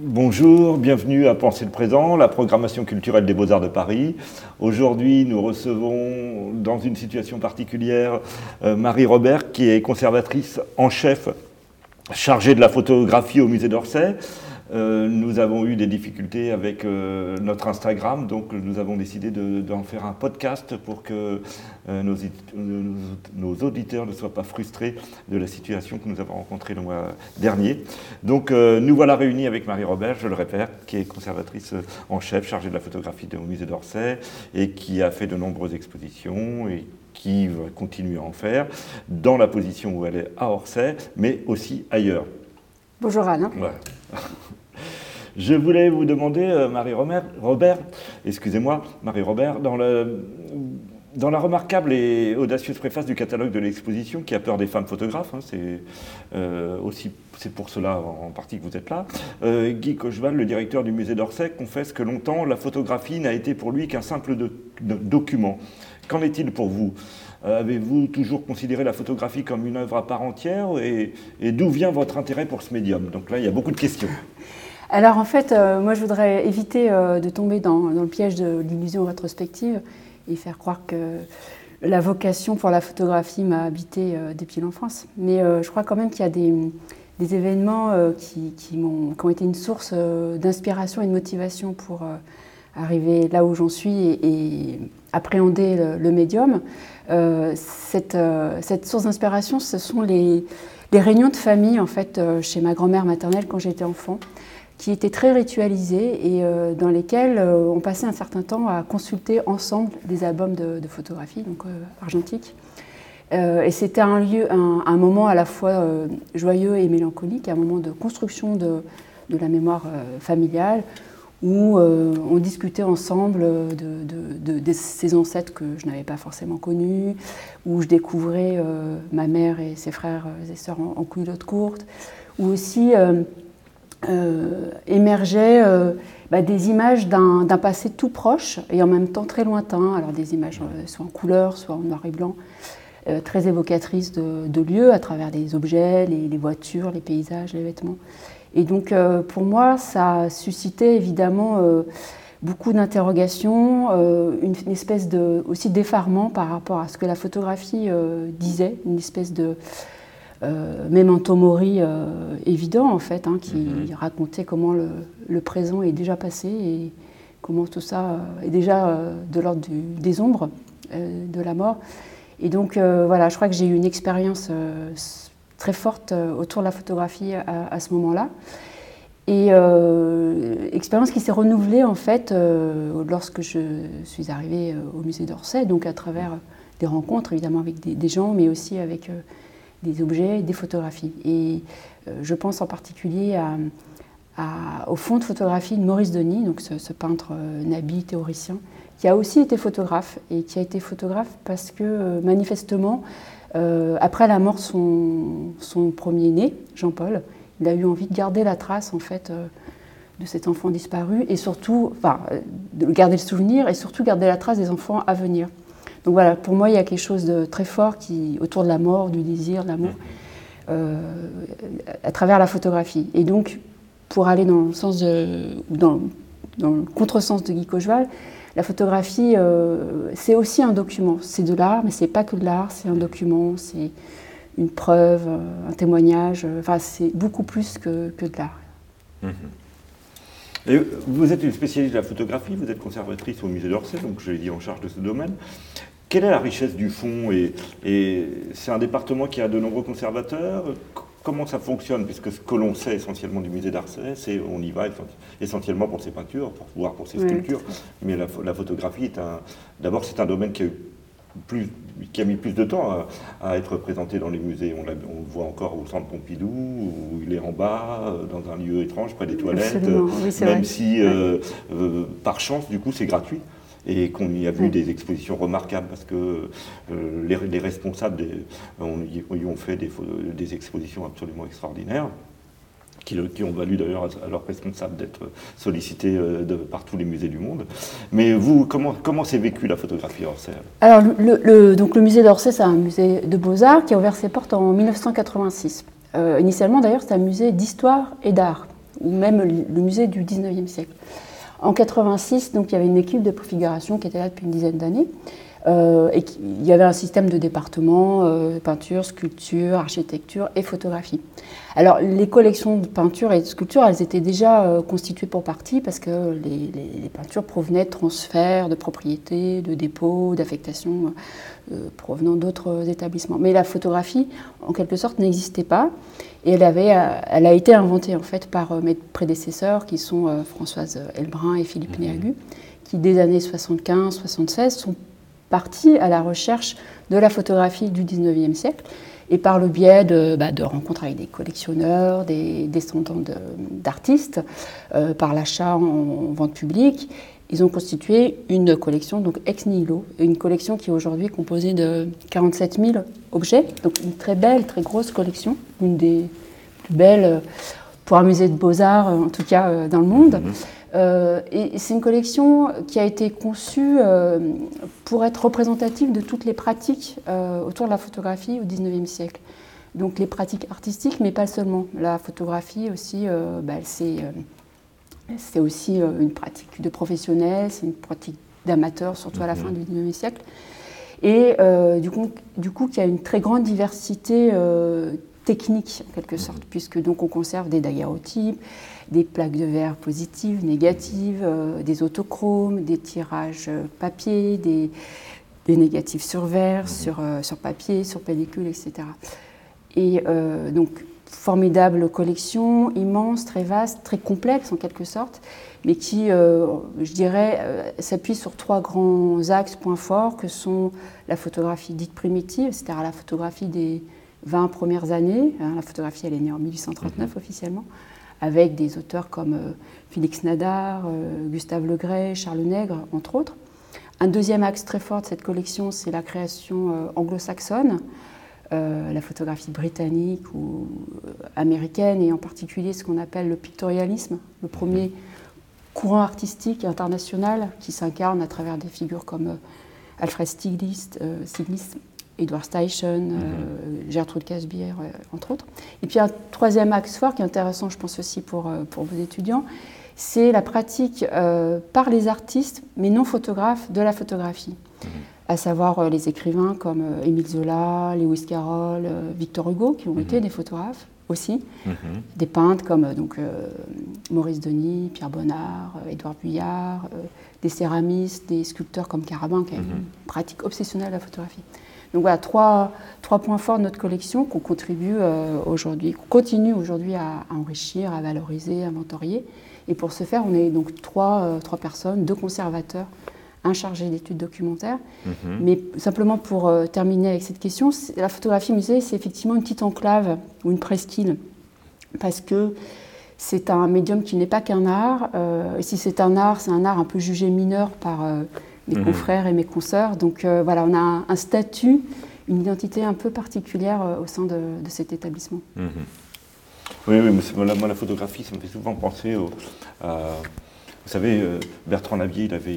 Bonjour, bienvenue à Penser le présent, la programmation culturelle des Beaux-Arts de Paris. Aujourd'hui, nous recevons, dans une situation particulière, euh, Marie Robert, qui est conservatrice en chef chargée de la photographie au musée d'Orsay. Euh, nous avons eu des difficultés avec euh, notre Instagram, donc nous avons décidé d'en faire un podcast pour que euh, nos, nos, auditeurs ne soient pas frustrés de la situation que nous avons rencontrée le mois dernier. Donc nous voilà réunis avec Marie Robert, je le répète, qui est conservatrice en chef chargée de la photographie au musée d'Orsay et qui a fait de nombreuses expositions et qui va continuer à en faire dans la position où elle est à Orsay, mais aussi ailleurs. Bonjour Anne. Je voulais vous demander, euh, Marie Robert, excusez-moi, Marie Robert, dans, la remarquable et audacieuse préface du catalogue de l'exposition, qui a peur des femmes photographes, hein, c'est euh, aussi c'est pour cela en partie que vous êtes là, euh, Guy Cocheval, le directeur du musée d'Orsay, confesse que longtemps la photographie n'a été pour lui qu'un simple document. Qu'en est-il pour vous? Avez-vous toujours considéré la photographie comme une œuvre à part entière et d'où vient votre intérêt pour ce médium? Donc là, il y a beaucoup de questions. Alors en fait, euh, moi je voudrais éviter euh, de tomber dans, le piège de l'illusion rétrospective et faire croire que la vocation pour la photographie m'a habité euh, depuis l'enfance. Mais je crois quand même qu'il y a des, événements qui, ont, été une source d'inspiration et de motivation pour arriver là où j'en suis et, appréhender le, médium. Cette, source d'inspiration, ce sont les, les, réunions de famille en fait chez ma grand-mère maternelle quand j'étais enfant qui étaient très ritualisés et euh, dans lesquels euh, on passait un certain temps à consulter ensemble des albums de, photographie, donc euh, argentiques. et c'était un lieu, un, moment à la fois joyeux et mélancolique, un moment de construction de, de la mémoire familiale, où on discutait ensemble de, de, ces ancêtres que je n'avais pas forcément connus, où je découvrais ma mère et ses frères et sœurs en, en culotte courte, ou aussi émergeaient euh, bah, des images d'un passé tout proche et en même temps très lointain. Alors des images euh, soit en couleur, soit en noir et blanc, très évocatrices de, lieux à travers les objets, les, voitures, les paysages, les vêtements. Et donc pour moi, ça a suscité évidemment beaucoup d'interrogations, une, espèce de aussi d'effarement par rapport à ce que la photographie disait, une espèce de euh, Memento Mori euh, évident en fait, hein, qui mhm. racontait comment le, présent est déjà passé et comment tout ça euh, est déjà euh, de l'ordre des ombres de la mort. Et donc voilà, je crois que j'ai eu une expérience très forte autour de la photographie à, ce moment-là. Et expérience qui s'est renouvelée en fait lorsque je suis arrivée au musée d'Orsay, donc à travers des rencontres évidemment avec des, des gens, mais aussi avec des objets, des photographies. Et euh, je pense en particulier au fond de photographie de Maurice Denis, donc ce, peintre euh, nabi théoricien, qui a aussi été photographe et qui a été photographe parce que euh, manifestement, après la mort de son, premier-né, Jean-Paul, il a eu envie de garder la trace en fait de cet enfant disparu et surtout, enfin, de garder le souvenir et surtout garder la trace des enfants à venir. Donc voilà, pour moi, il y a quelque chose de très fort qui, autour de la mort, du désir, de l'amour, euh, à travers la photographie. Et donc, pour aller dans le sens dans, le contresens de Guy Cocheval, la photographie, euh, c'est aussi un document. C'est de l'art, mais c'est pas que de l'art, c'est un document, c'est une preuve, un témoignage. Enfin, c'est beaucoup plus que, que de l'art. Et vous êtes une spécialiste de la photographie, vous êtes conservatrice au musée d'Orsay, donc je l'ai dit en charge de ce domaine. Quelle est la richesse du fond Et, c'est un département qui a de nombreux conservateurs. Comment ça fonctionne? Puisque ce que l'on sait essentiellement du musée d'Orsay, c'est on y va essentiellement pour ses peintures, pour pour ses sculptures. Mais la, photographie est un. D'abord, c'est un domaine qui a plus, qui a mis plus de temps à, être présenté dans les musées. On, le voit encore au centre Pompidou, où il est en bas, dans un lieu étrange, près des toilettes, même si, euh, euh, par chance, du coup, c'est gratuit et qu'on y a vu des expositions remarquables parce que euh, les, responsables y, ont fait des, expositions absolument extraordinaires. Qui, ont valu d'ailleurs à, leurs responsables d'être sollicités euh, par tous les musées du monde. Mais vous, comment, comment s'est vécu la photographie Orsay Alors, le, donc le musée d'Orsay, c'est un musée de beaux-arts qui a ouvert ses portes en 1986. Euh, initialement, d'ailleurs, c'est un musée d'histoire et d'art ou même le musée du 19e siècle. En 86, donc, il y avait une équipe de préfiguration qui était là depuis une dizaine d'années. Euh, et il y avait un système de départements, euh, peinture, sculpture, architecture et photographie. Alors les collections de peinture et de sculpture, elles étaient déjà euh, constituées pour partie parce que les, peintures provenaient de transferts de propriétés, de dépôts, d'affectations provenant d'autres établissements. Mais la photographie, en quelque sorte, n'existait pas et elle, avait, elle a été inventée en fait par mes prédécesseurs qui sont Françoise Elbrun et Philippe mmh. Néagu qui dès les années 75-76 sont partie à la recherche de la photographie du 19e siècle et par le biais de, bah, rencontres avec des collectionneurs, des descendants d'artistes, euh, par l'achat en, vente publique, ils ont constitué une collection, donc ex nihilo, une collection qui est aujourd'hui composée de 47 000 objets, donc une très belle, très grosse collection, une des plus belles euh, pour un musée de beaux-arts, en tout cas euh, dans le monde. Mhm. Euh, et c'est une collection qui a été conçue euh, pour être représentative de toutes les pratiques euh, autour de la photographie au XIXe siècle. Donc les pratiques artistiques, mais pas seulement. La photographie aussi, bah, c'est aussi une pratique de professionnels, c'est une pratique d'amateurs, surtout à la fin du XIXe siècle. Et du coup, du coup, il y a une très grande diversité technique en quelque sorte, puisque donc on conserve des daguerreotypes, des plaques de verre positives, négatives, euh, des autochromes, des tirages euh, papier, des, négatifs sur verre, mhm. sur, euh, sur papier, sur pellicule, etc. Et donc, formidable collection, immense, très vaste, très complexe en quelque sorte, mais qui, je dirais, s'appuie sur trois grands axes, points forts, que sont la photographie dite primitive, c'est-à-dire la photographie des 20 premières années. Hein, la photographie, elle est née en 1839 mhm. officiellement avec des auteurs comme euh, Félix Nadar, euh, Gustave Legray, Charles Nègre, entre autres. Un deuxième axe très fort de cette collection, c'est la création euh, la photographie britannique ou américaine, et en particulier ce qu'on appelle le pictorialisme, le premier courant artistique international qui s'incarne à travers des figures comme Alfred Stieglitz, Edward Steichen, euh, mhm. Gertrude Casbier, euh, entre autres. Et puis un troisième axe fort qui est intéressant, je pense aussi pour, euh, pour vos étudiants, c'est la pratique par les artistes, mais non photographes, de la photographie. Mhm. À savoir les écrivains comme Émile Zola, Lewis Carroll, Victor Hugo, qui ont mhm. été des photographes aussi. Des peintres comme donc, Maurice Denis, Pierre Bonnard, Édouard Buyard, des céramistes, des sculpteurs comme Carabin, qui a une pratique obsessionnelle de la photographie. Donc voilà, trois, trois points forts de notre collection qu'on contribue euh, aujourd'hui, qu'on continue aujourd'hui à, enrichir, à valoriser, à inventorier. Et pour ce faire, on est donc trois, euh, trois personnes, deux conservateurs, un chargé d'études documentaires. Mhm. Mais simplement pour euh, terminer avec cette question, la photographie musée, c'est effectivement une petite enclave ou une presqu'île. Parce que c'est un médium qui n'est pas qu'un art. et si c'est un art, c'est un art un peu jugé mineur par mes mhm. confrères et mes consoeurs. Donc euh, voilà, on a un, statut, une identité un peu particulière euh, au sein de, cet établissement. Mhm. Oui, oui, mais moi, la photographie, ça me fait souvent penser au. Vous savez, euh, Bertrand Lavier, il avait.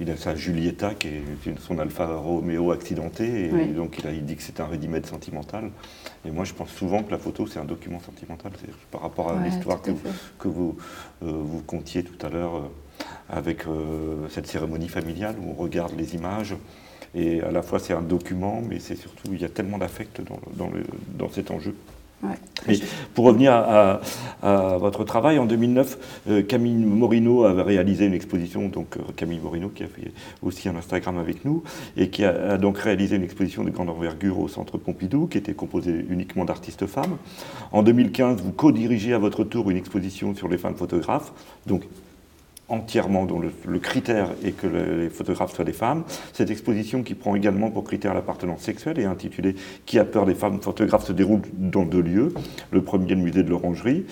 Il a, sa Julieta, qui est son Alpha Romeo accidenté, et donc il, a, dit que c'était un ready sentimental. Et moi, je pense souvent que la photo, c'est un document sentimental, par rapport à l'histoire que, que, vous, vous contiez tout à l'heure avec euh, cette cérémonie familiale où on regarde les images. Et à la fois, c'est un document, mais c'est surtout, il y a tellement d'affect dans, dans, cet enjeu. Pour revenir à, votre travail, en 2009, euh, Camille Morino avait réalisé une exposition, donc euh, Camille Morino qui a fait aussi un Instagram avec nous, et qui a, a, donc réalisé une exposition de grande envergure au Centre Pompidou, qui était composée uniquement d'artistes femmes. En 2015, vous co-dirigez à votre tour une exposition sur les femmes photographes, donc entièrement, dont le, critère est que les photographes soient des femmes. Cette exposition qui prend également pour critère l'appartenance sexuelle est intitulée Qui a peur des femmes? Photographes se déroule dans deux lieux. Le premier, le musée de l'Orangerie,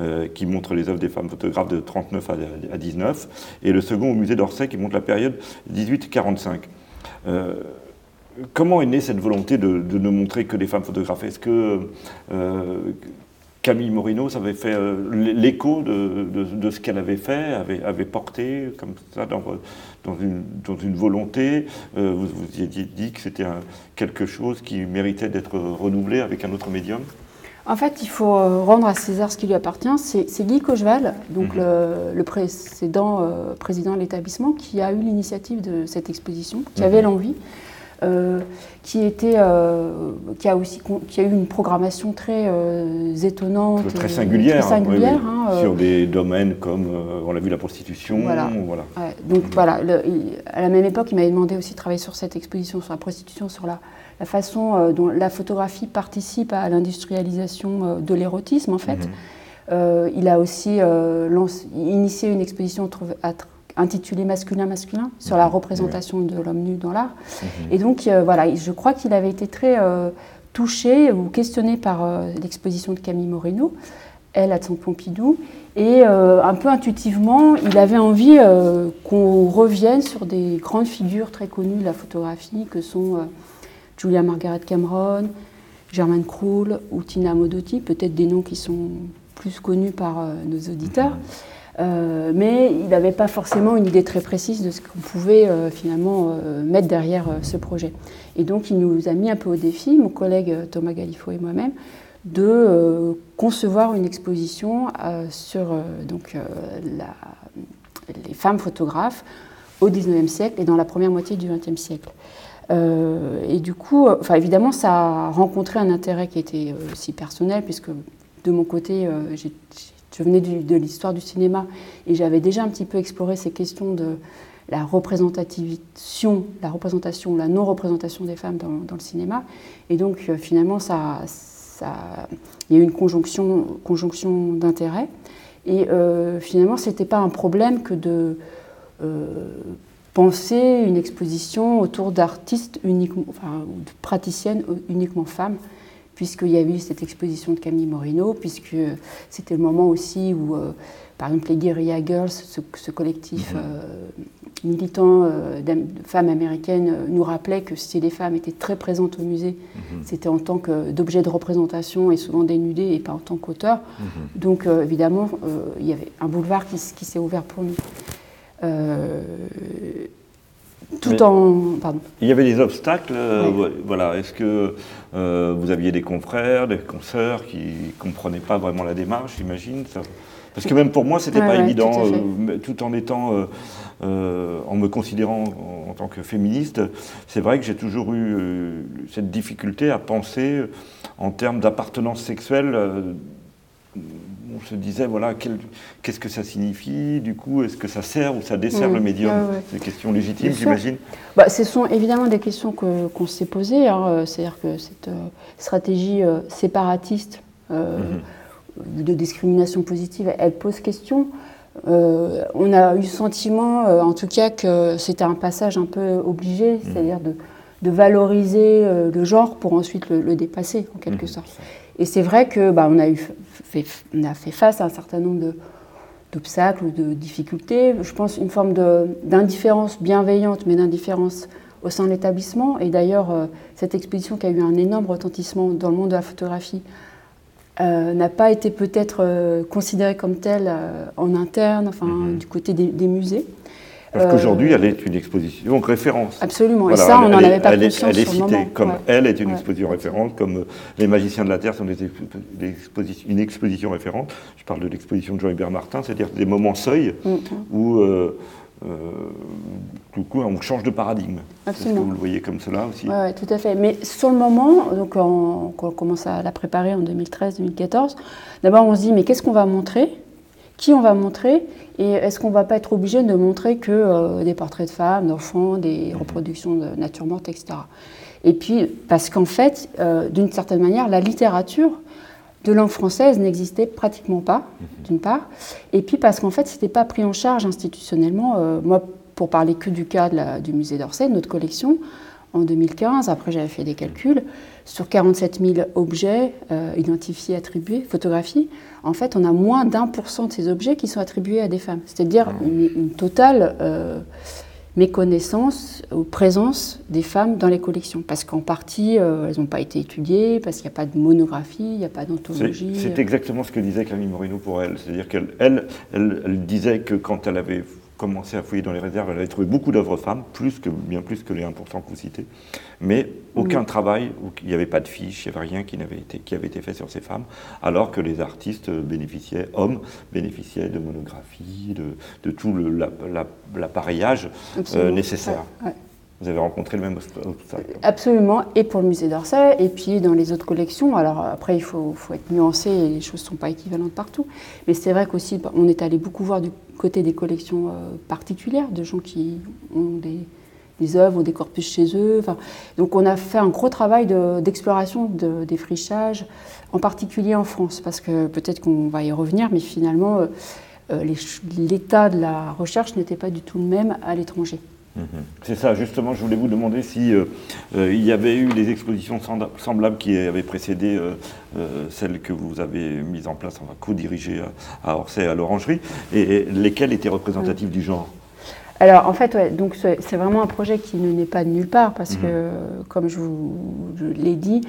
euh, qui montre les œuvres des femmes photographes de 39 à, 19, et le second au musée d'Orsay qui montre la période 18-45. Euh, comment est née cette volonté de, ne montrer que des femmes photographes? Est-ce que euh, Camille Morino, ça avait fait euh, l'écho de, ce qu'elle avait fait, avait, porté comme ça dans, une, volonté. Euh, vous vous aviez dit que c'était quelque chose qui méritait d'être renouvelé avec un autre médium En fait, il faut euh, rendre à César ce qui lui appartient. C'est Guy Cocheval, donc Mhm. le, le précédent euh, président de l'établissement, qui a eu l'initiative de cette exposition, qui Mhm. avait l'envie, qui, était, euh, qui, a aussi, qui a eu une programmation très euh, étonnante. Très euh, singulière, très hein, oui, singulière, oui. hein, euh, sur des domaines comme, euh, on l'a vu, la prostitution. Voilà. voilà. Ouais, donc voilà, le- il- à la même époque, il m'avait demandé aussi de travailler sur cette exposition, sur la prostitution, sur la, la façon euh, dont la photographie participe à l'industrialisation euh, de l'érotisme, en fait. Mhm. Euh, il a aussi euh, lancé- initié une exposition tr- intitulée Masculin-Masculin sur la Mhm, représentation de l'homme nu dans l'art. Mhm. Et donc, euh, voilà, je crois qu'il avait été très euh, touché ou questionné par euh, l'exposition de Camille Moreno, elle à Centre Pompidou. Et un peu intuitivement, il avait envie qu'on revienne sur des grandes figures très connues de la photographie, que sont Julia Margaret Cameron, Germaine Krull ou Tina Modotti, peut-être des noms qui sont plus connus par nos auditeurs. Euh, mais il n'avait pas forcément une idée très précise de ce qu'on pouvait euh, finalement euh, mettre derrière ce projet. Et donc il nous a mis un peu au défi, mon collègue Thomas Galifo et moi-même, de concevoir une exposition sur donc, les femmes photographes au XIXe siècle et dans la première moitié du XXe siècle. Et du coup, enfin, évidemment, ça a rencontré un intérêt qui était aussi personnel, puisque de mon côté, j'ai- je venais de l'histoire du cinéma et j'avais déjà un petit peu exploré ces questions de la représentation, la représentation, la non-représentation des femmes dans, le cinéma. Et donc, euh, finalement, ça, il y a eu une conjonction, conjonction d'intérêts. Et euh, finalement, ce n'était pas un problème que de euh, penser une exposition autour d'artistes uniquement, enfin, de praticiennes uniquement femmes, puisqu'il y avait eu cette exposition de Camille Moreno, puisque c'était le moment aussi où, euh, par exemple, les Guerrilla Girls, ce, ce collectif euh, militant euh, de femmes américaines, nous rappelait que si les femmes étaient très présentes au musée, Mhm. c'était en tant que- d'objets de représentation et souvent dénudées et pas en tant qu'auteurs. Mhm. Donc évidemment, il y avait un boulevard qui s'est ouvert pour nous. Tout Mais- en... Pardon. Il y avait des obstacles, euh, voilà. Est-ce que euh, vous aviez des confrères, des consoeurs qui ne comprenaient pas vraiment la démarche, j'imagine Parce que même pour moi, c'était Ouais, pas ouais, évident, tout euh, tout en étant, euh, en me considérant en, en tant que féministe, c'est vrai que j'ai toujours eu cette difficulté à penser en termes d'appartenance sexuelle. On se disait, voilà, qu'est-ce que ça signifie Du coup, est-ce que ça sert ou ça dessert Mm. le médium Ouais, ouais. C'est des questions légitimes, j'imagine. Bah, ce sont évidemment des questions que- qu'on s'est posées. hein, euh, C'est-à-dire que cette euh, stratégie euh, séparatiste euh, Mhm. de discrimination positive, elle pose question. On a eu le sentiment, en tout cas, que c'était un passage un peu obligé, Mhm. c'est-à-dire de, de valoriser le genre pour ensuite le, le dépasser, en quelque Mhm. sorte. Et c'est vrai que bah, on, a eu fait, on a fait face à un certain nombre d'obstacles ou de difficultés. Je pense une forme d'indifférence bienveillante, mais d'indifférence au sein de l'établissement. Et d'ailleurs, euh, cette exposition qui a eu un énorme retentissement dans le monde de la photographie euh, n'a pas été peut-être euh, considérée comme telle en interne, enfin Mhm. du côté des, des musées. Parce Euh, qu'aujourd'hui, elle est une exposition référence. Absolument. Voilà, et ça, on n'en avait pas elle est- conscience Elle est citée moment. comme Ouais. elle est une Ouais. exposition référente, comme euh, les magiciens de la Terre sont des, des une exposition référente. Je parle de l'exposition de Jean-Hubert Martin, c'est-à-dire des moments seuil Mhm. où, euh, euh, tout coup, on change de paradigme. Est-ce que Absolument. vous le voyez comme cela aussi Oui, ouais, tout à fait. Mais sur le moment, donc quand on commence à la préparer en 2013-2014, d'abord on se dit mais qu'est-ce qu'on va montrer? Qui on va montrer Et est-ce qu'on ne va pas être obligé de montrer que euh, des portraits de femmes, d'enfants, des reproductions de nature morte, etc. Et puis, parce qu'en fait, euh, d'une certaine manière, la littérature de langue française n'existait pratiquement pas, d'une part. Et puis parce qu'en fait, ce n'était pas pris en charge institutionnellement. Euh, moi, pour parler que du cas de la- du musée d'Orsay, notre collection, en 2015, après j'avais fait des calculs, sur 47 000 objets euh, identifiés, attribués, photographies, en fait, on a moins d'un pour cent de ces objets qui sont attribués à des femmes. C'est-à-dire une, une totale euh, méconnaissance ou présence des femmes dans les collections. Parce qu'en partie, euh, elles n'ont pas été étudiées, parce qu'il n'y a pas de monographie, il n'y a pas d'anthologie. c'est exactement ce que disait Camille Morino pour elle. C'est-à-dire qu'elle elle, elle- elle disait que quand elle avait commencé à fouiller dans les réserves, elle avait trouvé beaucoup d'œuvres femmes, plus que, bien plus que les 1% que vous citez, mais aucun travail, où il n'y avait pas de fiches, il n'y avait rien qui avait, été, qui avait été fait sur ces femmes, alors que les artistes bénéficiaient, hommes, bénéficiaient de monographies, de, tout l'appareillage euh, nécessaire. Vous avez rencontré le même obstacle Absolument, et pour le musée d'Orsay, et puis dans les autres collections. Alors après, il faut, être nuancé, les choses ne sont pas équivalentes partout. Mais c'est vrai qu'aussi, on est allé beaucoup voir du côté des collections euh, particulières, de gens qui ont des, des œuvres ou des corpus chez eux. Donc on a fait un gros travail d'exploration de, défrichage, en particulier en France, parce que peut-être qu'on va y revenir, mais finalement, euh, euh, l'état de la recherche n'était pas du tout le même à l'étranger. Mhm. C'est ça, justement, je voulais vous demander si euh, euh, il y avait eu des expositions semblables qui avaient précédé euh, celles que vous avez mises en place, enfin co-dirigées à, Orsay, à l'Orangerie, et, lesquelles étaient représentatives du genre? Alors en fait, donc c'est vraiment un projet qui ne naît pas de nulle part parce mhm. que, comme je vous l'ai dit,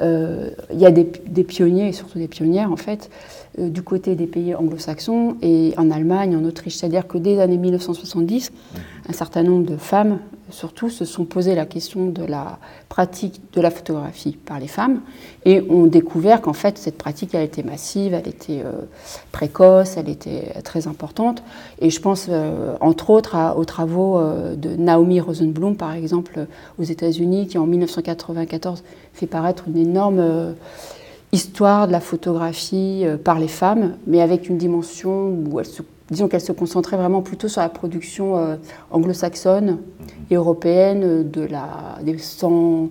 il y a des, pionniers et surtout des pionnières en fait du côté des pays anglo-saxons et en Allemagne, en Autriche. C'est-à-dire que dès les années 1970, un certain nombre de femmes, surtout, se sont posé la question de la pratique de la photographie par les femmes et ont découvert qu'en fait, cette pratique, elle était massive, elle était euh, précoce, elle était très importante. Et je pense, euh, entre autres, aux travaux euh, de Naomi Rosenblum, par exemple, aux États-Unis, qui en 1994 fait paraître une énorme histoire de la photographie par les femmes, mais avec une dimension où elle se disons qu'elle se concentrait vraiment plutôt sur la production euh, anglo-saxonne et européenne de la, des 100,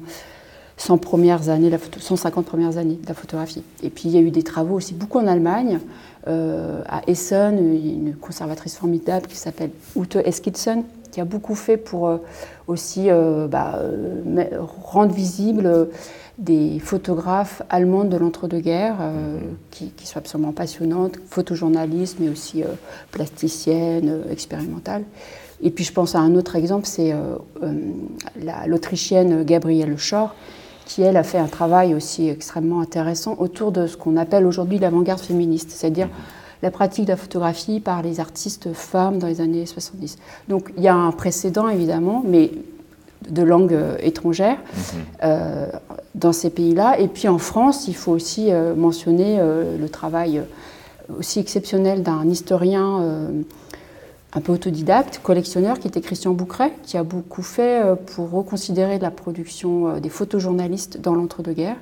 premières années, la 150 premières années de la photographie. Et puis il y a eu des travaux aussi beaucoup en Allemagne, euh, à Essen, une conservatrice formidable qui s'appelle Ute Eskidsen, qui a beaucoup fait pour euh, aussi bah, rendre visible des photographes allemandes de l'entre-deux-guerres, euh, qui, sont absolument passionnantes, photojournalistes, mais aussi euh, plasticiennes, euh, expérimentales. Et puis je pense à un autre exemple, c'est l'Autrichienne Gabrielle Schor, qui elle a fait un travail aussi extrêmement intéressant autour de ce qu'on appelle aujourd'hui l'avant-garde féministe, c'est-à-dire la pratique de la photographie par les artistes femmes dans les années 70. Donc il y a un précédent évidemment, mais de langue étrangère. Mhm dans ces pays-là. Et puis en France, il faut aussi euh, mentionner euh, le travail euh, aussi exceptionnel d'un historien un peu autodidacte, collectionneur, qui était Christian Boucret, qui a beaucoup fait pour reconsidérer la production des photojournalistes dans l'entre-deux-guerres.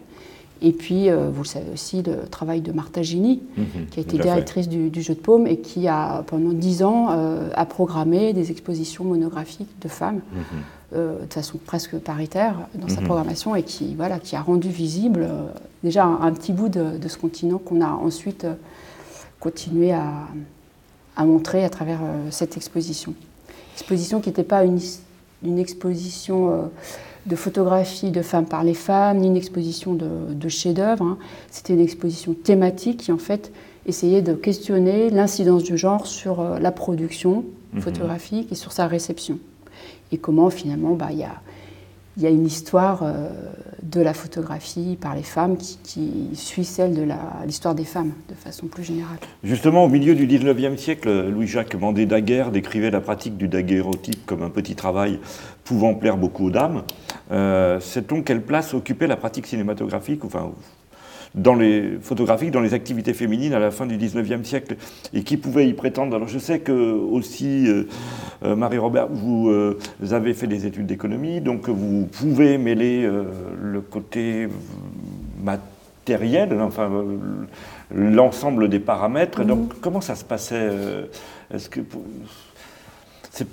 Et puis, vous le savez aussi, le travail de Martha Gini, mhm, qui a été directrice du, Jeu de Paume et qui a, pendant dix ans, a programmé des expositions monographiques de femmes. Mhm. Euh, de façon presque paritaire dans sa mhm. programmation et qui, voilà, qui a rendu visible euh, déjà un, petit bout de, ce continent qu'on a ensuite euh, continué à, à, montrer à travers cette exposition. Exposition qui n'était pas une, une exposition de photographie de femmes par les femmes, ni une exposition de, de chefs-d'œuvre. Hein. C'était une exposition thématique qui, en fait, essayait de questionner l'incidence du genre sur la production mhm. photographique et sur sa réception et comment finalement bah, il y, a, y, a, une histoire euh, de la photographie par les femmes qui, suit celle de l'histoire des femmes de façon plus générale. Justement, au milieu du 19e siècle, Louis-Jacques Mandé Daguerre décrivait la pratique du daguerréotype comme un petit travail pouvant plaire beaucoup aux dames. Euh, Sait-on quelle place occupait la pratique cinématographique, enfin, dans les photographiques, dans les activités féminines à la fin du 19e siècle et qui pouvaient y prétendre. Alors je sais que aussi, euh, euh, Marie-Robert, vous, euh, avez fait des études d'économie, donc vous pouvez mêler le côté matériel, enfin l'ensemble des paramètres. Mhm. Donc comment ça se passait Est-ce que c'est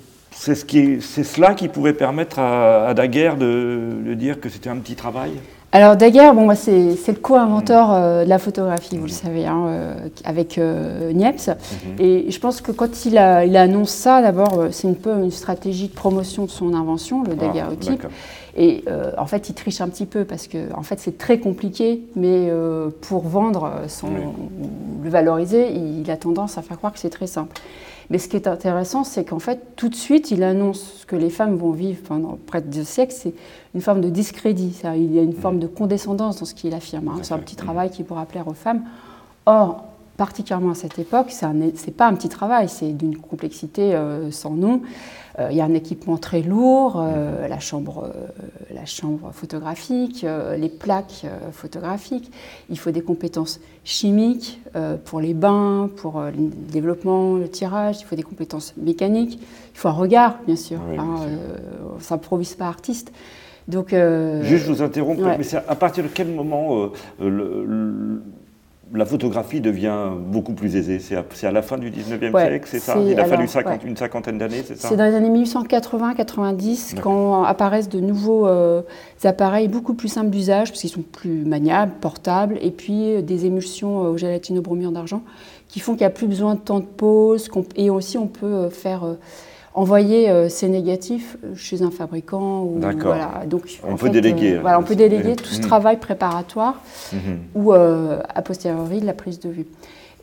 ce c'est cela qui pouvait permettre à, Daguerre de dire que c'était un petit travail? Alors Daguerre, bon, c'est, le co-inventeur mm. euh, de la photographie, vous le mm. savez, hein, euh, avec euh, Niepce. Mm-hmm. Et je pense que quand il, a, il annonce ça, d'abord, c'est un peu une stratégie de promotion de son invention, le ah, et en fait, il triche un petit peu parce que en fait, c'est très compliqué, mais pour vendre, son, le valoriser, il a tendance à faire croire que c'est très simple. Mais ce qui est intéressant, c'est qu'en fait, tout de suite, il annonce que les femmes vont vivre pendant près de deux siècles, c'est une forme de discrédit. Il y a une forme de condescendance dans ce qu'il affirme. Hein. C'est un petit travail qui pourra plaire aux femmes. Or, particulièrement à cette époque, ce n'est pas un petit travail, c'est d'une complexité sans nom. Euh, il y a un équipement très lourd, euh, la, chambre, euh, la chambre photographique, les plaques photographiques. Il faut des compétences chimiques pour les bains, pour le développement, le tirage. Il faut des compétences mécaniques. Il faut un regard, bien sûr. Hein, ça n'improvise pas artiste. Donc, Juste, je vous interromps, mais c'est à partir de quel moment le, la photographie devient beaucoup plus aisée. C'est à, la fin du 19e siècle, c'est ça Il a fallu une cinquantaine d'années, c'est ça C'est dans les années 1880-90 quand apparaissent de nouveaux euh, appareils beaucoup plus simples d'usage, parce qu'ils sont plus maniables, portables, et puis euh, des émulsions euh, au gélatino-bromure d'argent qui font qu'il n'y a plus besoin de temps de pause, et aussi on peut faire envoyer euh, ces négatifs euh, chez un fabricant. Ou, voilà. Donc, on peut déléguer. Euh, voilà, on peut déléguer tout ce mmh. travail préparatoire mmh. ou a posteriori la prise de vue.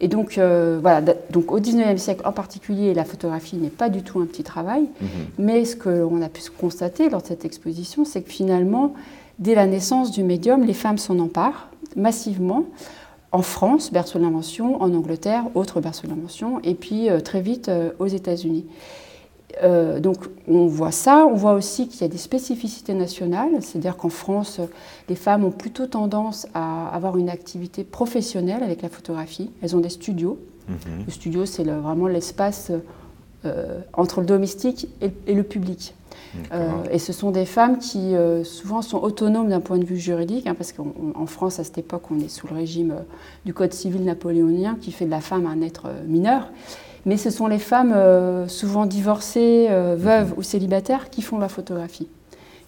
Et donc, voilà, donc au 19e siècle en particulier, la photographie n'est pas du tout un petit travail, mmh. mais ce qu'on a pu constater lors de cette exposition, c'est que finalement, dès la naissance du médium, les femmes s'en emparent massivement. En France, berceau de l'invention, en Angleterre, autre berceau de l'invention, et puis très vite aux États-Unis. Euh, donc on voit ça, on voit aussi qu'il y a des spécificités nationales, c'est-à-dire qu'en France, les femmes ont plutôt tendance à avoir une activité professionnelle avec la photographie. Elles ont des studios. Mhm. Le studio, c'est vraiment l'espace euh, entre le domestique et, le public. Euh, et ce sont des femmes qui souvent sont autonomes d'un point de vue juridique, hein, parce qu'en France, à cette époque, on est sous le régime du Code civil napoléonien qui fait de la femme un être mineur mais ce sont les femmes euh, souvent divorcées, euh, veuves ou célibataires qui font la photographie,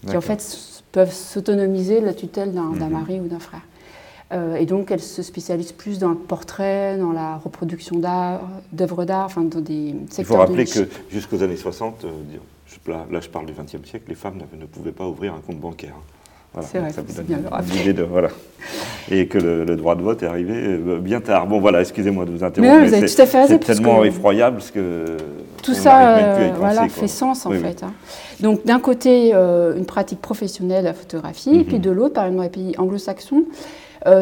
qui en fait peuvent s'autonomiser de la tutelle d'un mhm. mari ou d'un frère. Euh, et donc elles se spécialisent plus dans le portrait, dans la reproduction d'œuvres d'art, enfin dans des secteurs Il faut rappeler que jusqu'aux années 60, là, je parle du XXe siècle, les femmes ne, pouvaient pas ouvrir un compte bancaire. C'est vrai, c'est bien de, voilà et que le, droit de vote est arrivé euh, bien tard. Bon, voilà, excusez-moi de vous interrompre. Mais, C'est tellement effroyable parce que. Tout ça euh, voilà, fait sens en fait. Hein. Donc, d'un côté, euh, une pratique professionnelle de la photographie, et puis mhm. de l'autre, par exemple, dans les pays anglo-saxons,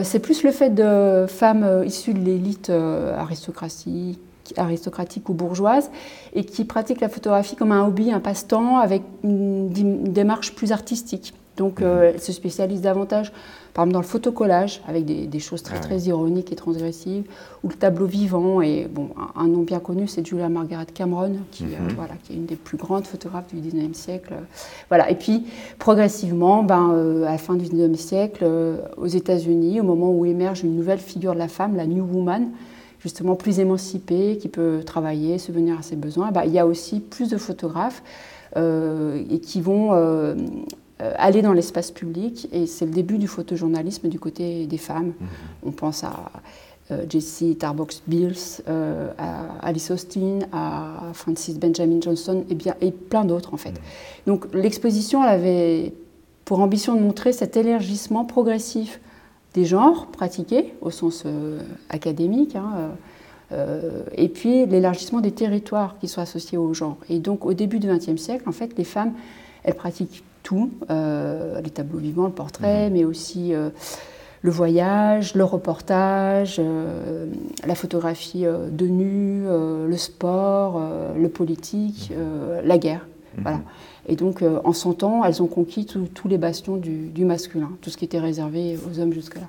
c'est plus le fait de femmes issues de l'élite aristocratique aristocratique ou bourgeoise et qui pratiquent la photographie comme un hobby, un passe-temps avec une, démarche plus artistique. Donc, mhm. elles se spécialisent davantage par exemple dans le photocollage, avec des, choses très, très ironiques et transgressives, ou le tableau vivant. Et bon, un, nom bien connu, c'est Julia Margaret Cameron, qui, euh, mhm. voilà, qui est une des plus grandes photographes du 19e siècle. Voilà. Et puis, progressivement, ben, euh, à la fin du 19e siècle, euh, aux États-Unis, au moment où émerge une nouvelle figure de la femme, la New Woman, justement plus émancipée, qui peut travailler, subvenir à ses besoins, ben, il y a aussi plus de photographes et qui vont euh, aller dans l'espace public. Et c'est le début du photojournalisme du côté des femmes. Mhm. On pense à euh, Jessie Tarbox Bills, euh, à Alice Austin, à Francis Benjamin Johnson et, bien, et plein d'autres en fait. Mhm. Donc l'exposition avait pour ambition de montrer cet élargissement progressif des genres pratiqués au sens académique. Hein, et puis l'élargissement des territoires qui sont associés aux genres. Et donc au début du XXe siècle, en fait, les femmes, elles pratiquent tout, euh, les tableaux vivants, le portrait, mhm. mais aussi euh, le voyage, le reportage, euh, la photographie de nu, le sport, le politique, mhm. la guerre. Mhm. Voilà. Et donc, en 100 ans, elles ont conquis tous les bastions du, masculin, tout ce qui était réservé aux hommes jusque-là.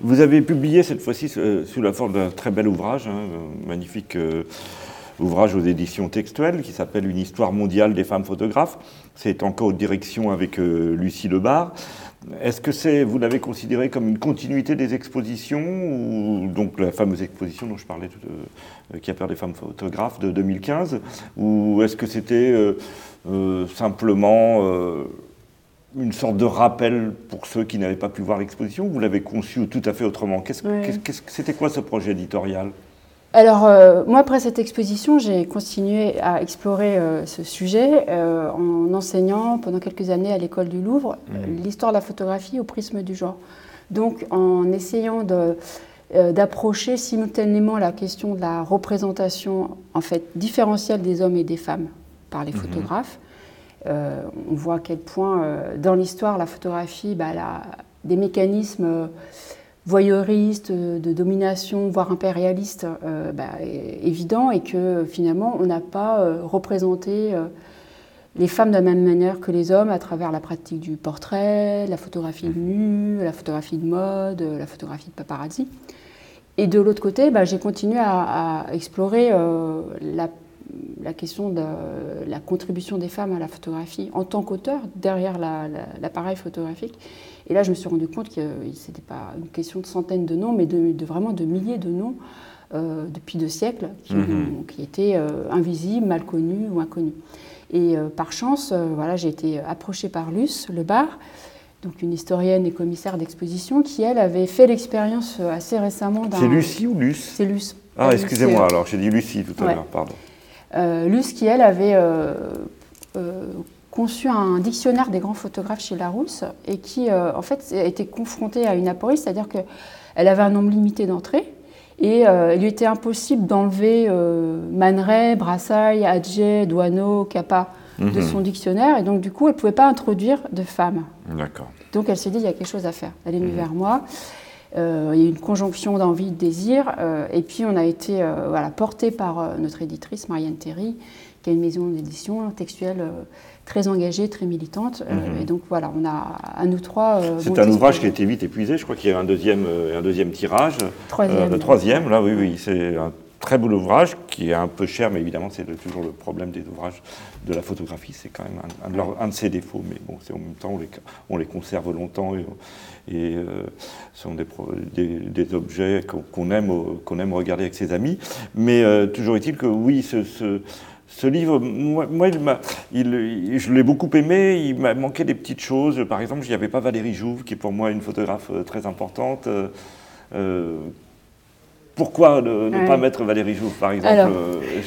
Vous avez publié cette fois-ci sous la forme d'un très bel ouvrage, hein, magnifique ouvrage aux éditions textuelles qui s'appelle Une histoire mondiale des femmes photographes. C'est en co-direction avec euh, Lucie Lebar. Est-ce que c'est, vous l'avez considéré comme une continuité des expositions, ou donc la fameuse exposition dont je parlais, euh, qui a peur des femmes photographes de 2015, ou est-ce que c'était euh, simplement une sorte de rappel pour ceux qui n'avaient pas pu voir l'exposition Vous l'avez conçu tout à fait autrement? c'était quoi ce projet éditorial? Alors, euh, moi, après cette exposition, j'ai continué à explorer euh, ce sujet euh, en enseignant pendant quelques années à l'école du Louvre mmh. l'histoire de la photographie au prisme du genre. Donc, en essayant d'approcher simultanément la question de la représentation en fait différentielle des hommes et des femmes par les mmh. photographes. on voit à quel point dans l'histoire la photographie bah, a des mécanismes voyeuriste, de domination, voire impérialiste, bah, évident, et que finalement on n'a pas représenté les femmes de la même manière que les hommes à travers la pratique du portrait, la photographie de nu, la photographie de mode, la photographie de paparazzi. Et de l'autre côté, bah, j'ai continué à, explorer euh, la, question de la contribution des femmes à la photographie en tant qu'auteur derrière l'appareil photographique. Et là, je me suis rendu compte que ce n'était pas une question de centaines de noms, mais de, vraiment de milliers de noms euh, depuis deux siècles qui, mm-hmm. étaient euh, invisibles, mal connus ou inconnus. Et euh, par chance, euh, voilà, j'ai été approchée par Luce Le Bar, donc une historienne et commissaire d'exposition, qui elle avait fait l'expérience euh, assez récemment d'un. C'est Lucie ou Luce? C'est Luce. Ah, excusez-moi, alors j'ai dit Lucie tout à l'heure, pardon. Luce qui elle avait conçu un dictionnaire des grands photographes chez Larousse et qui en fait a été confrontée à une aporie, c'est-à-dire qu'elle avait un nombre limité d'entrées et euh, il lui était impossible d'enlever euh, Man Brassailles, Adjet, Douaneau, Capa de mhm. son dictionnaire. Et donc, du coup, elle ne pouvait pas introduire de femmes. D'accord. Donc, elle s'est dit, il y a quelque chose à faire. Elle est venue vers moi. Euh, il y a eu une conjonction d'envie, de désir. Euh, et puis, on a été voilà, porté par notre éditrice, Marianne Terry, qui a une maison d'édition textuelle très engagée, très militante. Mhm. Et donc voilà, on a à nous trois. c'est un ouvrage qui a été vite épuisé. Je crois qu'il y a un deuxième, un deuxième tirage. Troisième. le troisième, là, oui, oui. C'est un très beau ouvrage qui est un peu cher, mais évidemment, c'est toujours le problème des ouvrages de la photographie. C'est quand même un, de un, de ses défauts, mais bon, c'est en même temps, on les, on les conserve longtemps et, et sont des, des, objets qu'on aime, qu'on aime regarder avec ses amis. Mais toujours est-il que oui, ce, ce ce livre, moi, il je l'ai beaucoup aimé, il m'a manqué des petites choses. Par exemple, il n'y avait pas Valérie Jouve, qui est pour moi une photographe euh, très importante. Euh, euh, pourquoi ne, pas mettre Valérie Jouve, par exemple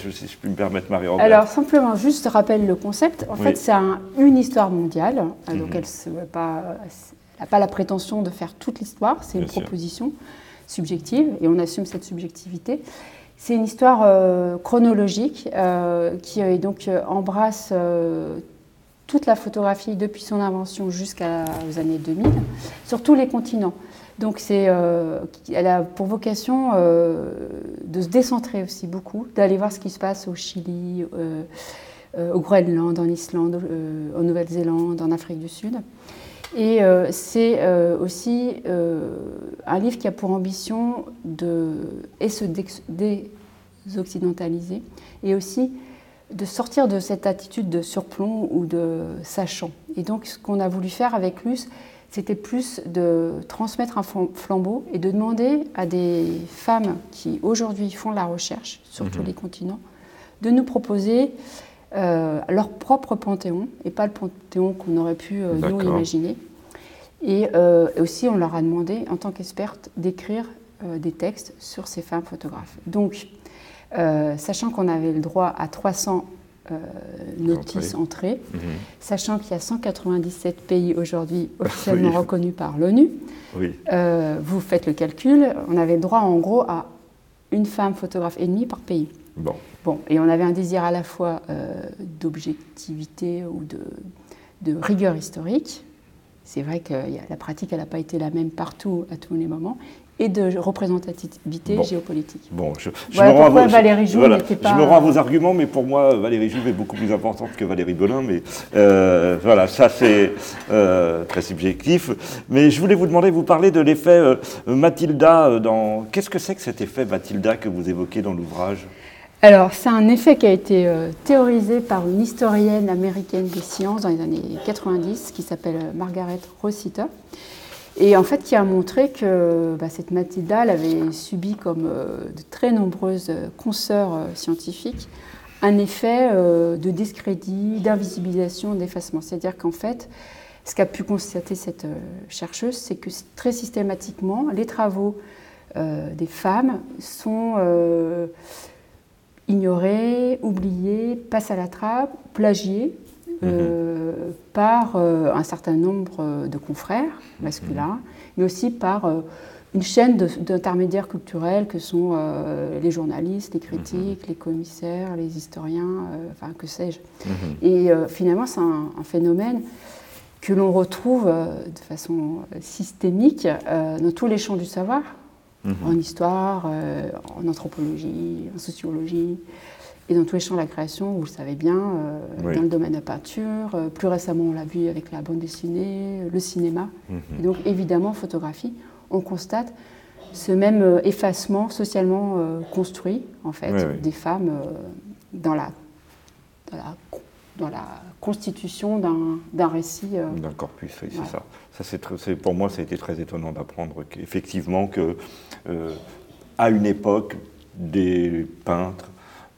je, Si je puis me permettre, Marie-Robert. Alors, simplement, juste rappelle le concept. En fait, c'est une histoire mondiale. Donc, mhm. elle n'a pas, pas, la prétention de faire toute l'histoire. C'est une proposition subjective et on assume cette subjectivité. C'est une histoire euh, chronologique euh, qui euh, donc embrasse toute la photographie depuis son invention jusqu'aux années 2000 sur tous les continents. Donc c'est, elle a pour vocation de se décentrer aussi beaucoup, d'aller voir ce qui se passe au Chili, au Groenland, en Islande, en Nouvelle-Zélande, en Afrique du Sud. Et c'est aussi un livre qui a pour ambition de et se occidentalisés, et aussi de sortir de cette attitude de surplomb ou de sachant. Et donc ce qu'on a voulu faire avec Luce, c'était plus de transmettre un flambeau et de demander à des femmes qui aujourd'hui font la recherche sur tous mhm. les continents de nous proposer euh, leur propre panthéon et pas le panthéon qu'on aurait pu euh, nous imaginer. Et euh, aussi, on leur a demandé, en tant qu'experte, d'écrire des textes sur ces femmes photographes. Donc, sachant qu'on avait le droit à 300 euh, notices entrées, mhm. sachant qu'il y a 197 pays aujourd'hui officiellement reconnus par l'ONU. Vous faites le calcul, on avait le droit en gros à une femme photographe et demie par pays. Bon. Bon, et on avait un désir à la fois d'objectivité ou de, de, rigueur historique. C'est vrai que la pratique, elle n'a pas été la même partout, à tous les moments et de représentativité géopolitique. Bon, je, me rends à, Valérie Jouve pas... Je me rends à vos arguments, mais pour moi, Valérie Jouve est beaucoup plus importante que Valérie Belin, mais euh, voilà, ça c'est euh, très subjectif. Mais je voulais vous demander, vous parlez de l'effet euh, Mathilda dans... Qu'est-ce que c'est que cet effet Mathilda que vous évoquez dans l'ouvrage? Alors, c'est un effet qui a été théorisé par une historienne américaine des sciences dans les années 90 qui s'appelle Margaret Rossiter et en fait, qui a montré que bah, cette Mathilda elle avait subi, comme euh, de très nombreuses consoeurs euh, scientifiques, un effet euh, de discrédit, d'invisibilisation, d'effacement. C'est-à-dire qu'en fait, ce qu'a pu constater cette chercheuse, c'est que très systématiquement, les travaux des femmes sont ignorés, oubliés, passent à la trappe, plagiés, euh, par euh, un certain nombre de confrères masculins, mais aussi par euh, une chaîne d'intermédiaires culturels que sont les journalistes, les critiques, les commissaires, les historiens, enfin que sais-je. Et finalement, c'est un, phénomène que l'on retrouve de façon systémique dans tous les champs du savoir, mhm. en histoire, en anthropologie, en sociologie, et dans tous les champs de la création, vous le savez bien, dans le domaine de la peinture, plus récemment on l'a vu avec la bande dessinée, le cinéma, mhm. et donc évidemment photographie, on constate ce même effacement socialement construit, en fait, des femmes dans la, dans la, constitution d'un récit. Euh, d'un corpus, c'est ça. ça c'est pour moi, ça a été très étonnant d'apprendre qu'effectivement, que, euh, à une époque, des peintres,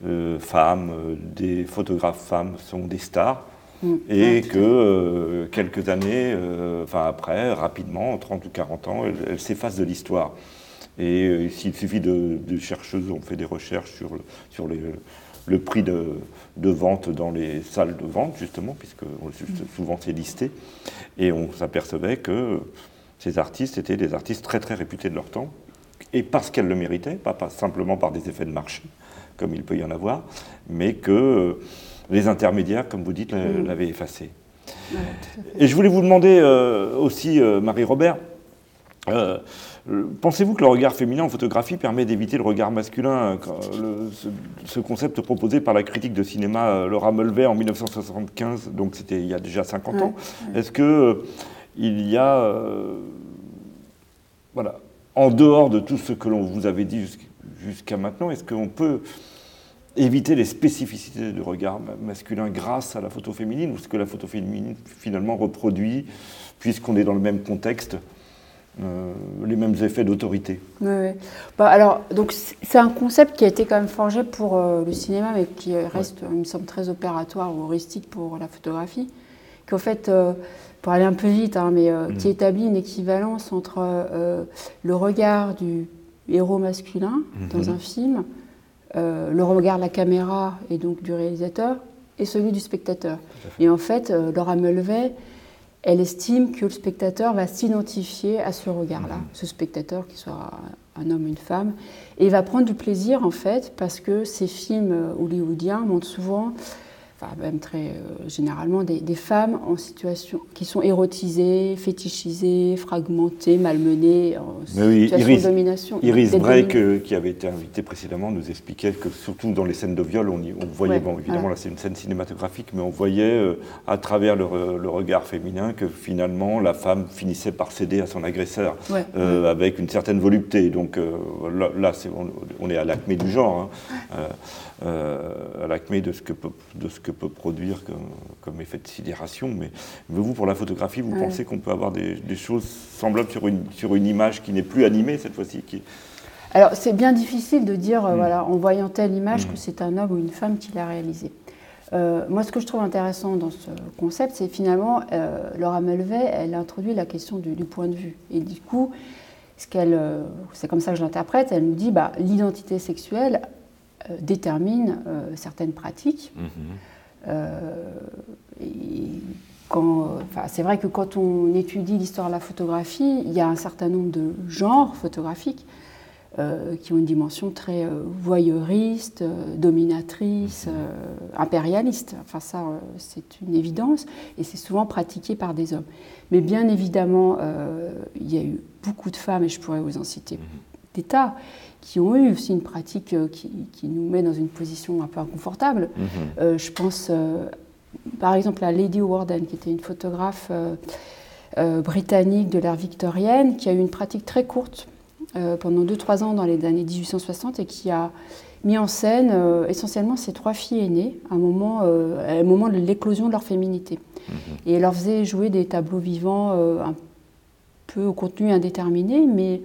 euh, femmes, des photographes femmes sont des stars. Mm. Et que quelques années, enfin après, rapidement, 30 ou 40 ans, elles s'effacent de l'histoire. Et s'il suffit de, de, chercheuses ont fait des recherches sur, sur les, le prix de, vente dans les salles de vente, justement, puisque souvent c'est listé. Et on s'apercevait que ces artistes étaient des artistes très très réputés de leur temps, et parce qu'elles le méritaient, pas, simplement par des effets de marché, comme il peut y en avoir, mais que les intermédiaires, comme vous dites, mmh. l'avaient effacé. et je voulais vous demander euh, aussi, euh, Marie-Robert, euh, Pensez-vous que le regard féminin en photographie permet d'éviter le regard masculin euh, ce, concept proposé par la critique de cinéma euh, Laura Mulvey en 1975, donc c'était il y a déjà 50 ans, est-ce que euh, il y a, voilà, en dehors de tout ce que l'on vous avait dit jusqu'à maintenant, est-ce qu'on peut éviter les spécificités du regard masculin grâce à la photo féminine, ou est-ce que la photo féminine finalement reproduit, puisqu'on est dans le même contexte, euh, les mêmes effets d'autorité. Oui, bah, alors, donc c'est un concept qui a été quand même forgé pour euh, le cinéma, mais qui reste, il me semble, très opératoire ou heuristique pour la photographie. Qu'en fait, euh, pour aller un peu vite, hein, mais mm. qui établit une équivalence entre le regard du héros masculin dans mm-hmm. un film, le regard de la caméra et donc du réalisateur, et celui du spectateur. Et en fait, Laura Mulvey elle estime que le spectateur va s'identifier à ce regard-là, mhm. ce spectateur, qu'il soit un homme ou une femme, et va prendre du plaisir en fait, parce que ces films hollywoodiens montrent souvent enfin même très euh, généralement, des, femmes en situation qui sont érotisées, fétichisées, fragmentées, malmenées, en situation de domination. Iris Drake, euh, qui avait été invité précédemment, nous expliquait que surtout dans les scènes de viol, on, on voyait, bon évidemment là c'est une scène cinématographique, mais on voyait euh, à travers le, regard féminin que finalement la femme finissait par céder à son agresseur avec une certaine volupté. Donc là, on, est à l'acmé du genre. Hein. Euh, à l'acmé de, ce que peut, de ce que peut produire comme, effet de sidération. Mais, vous, pour la photographie, vous pensez qu'on peut avoir des, choses semblables sur une, sur une image qui n'est plus animée cette fois-ci qui... Alors, c'est bien difficile de dire, euh, mm. voilà, en voyant telle image, mm. que c'est un homme ou une femme qui l'a réalisée. Euh, moi, ce que je trouve intéressant dans ce concept, c'est finalement, Laura Mulvey, elle introduit la question du, point de vue. Et du coup, ce qu'elle, c'est comme ça que je l'interprète, elle nous dit, bah, l'identité sexuelle euh, détermine euh, certaines pratiques. Mhm. Euh, c'est vrai que quand on étudie l'histoire de la photographie, il y a un certain nombre de genres photographiques qui ont une dimension très voyeuriste, dominatrice, mhm. impérialiste. Enfin ça, c'est une évidence et c'est souvent pratiqué par des hommes. Mais bien évidemment, il y a eu beaucoup de femmes, et je pourrais vous en citer tas, qui ont eu aussi une pratique euh, qui, nous met dans une position un peu inconfortable. Mhm. Euh, je pense euh, par exemple à Lady Warden, qui était une photographe britannique de l'ère victorienne, qui a eu une pratique très courte pendant 2-3 ans dans les années 1860 et qui a mis en scène essentiellement ses trois filles aînées à un moment, à un moment de l'éclosion de leur féminité. Mhm. Et elle leur faisait jouer des tableaux vivants un peu au contenu indéterminé, mais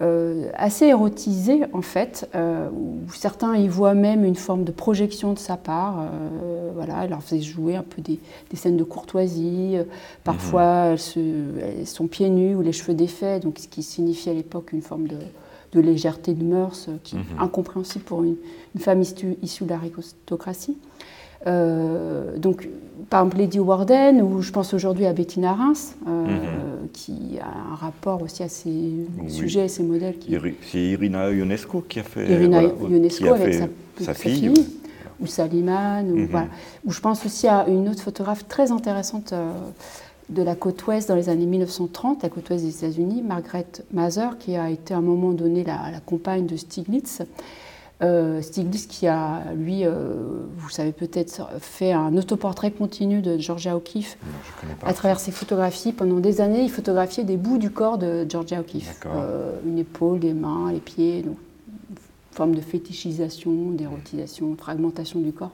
euh, assez érotisé en fait, euh, où certains y voient même une forme de projection de sa part. Euh, voilà, elle leur faisait jouer un peu des, scènes de courtoisie. Parfois, mhm. elles, sont pieds nus ou les cheveux défaits, donc ce qui signifie à l'époque une forme de, légèreté de mœurs qui est mhm. incompréhensible pour une, femme issue, issue de l'aristocratie. Euh, donc, par exemple, Lady Warden, ou je pense aujourd'hui à Bettina Reims, euh, mhm. qui a un rapport aussi à ces sujets et ces modèles. C'est Irina Ionesco qui a fait. Irina Ionesco avec sa, fille. ou Saliman, ou, mhm. voilà. ou je pense aussi à une autre photographe très intéressante. Euh, de la côte ouest dans les années 1930, la côte ouest des États-Unis, Margaret Mather, qui a été à un moment donné la, compagne de Stiglitz. Euh, Stiglitz qui a, lui, euh, vous savez peut-être, fait un autoportrait continu de Georgia O'Keeffe à travers ses photographies. Pendant des années, il photographiait des bouts du corps de Georgia O'Keeffe. Euh, une épaule, des mains, les pieds, donc, une forme de fétichisation, d'érotisation, fragmentation du corps.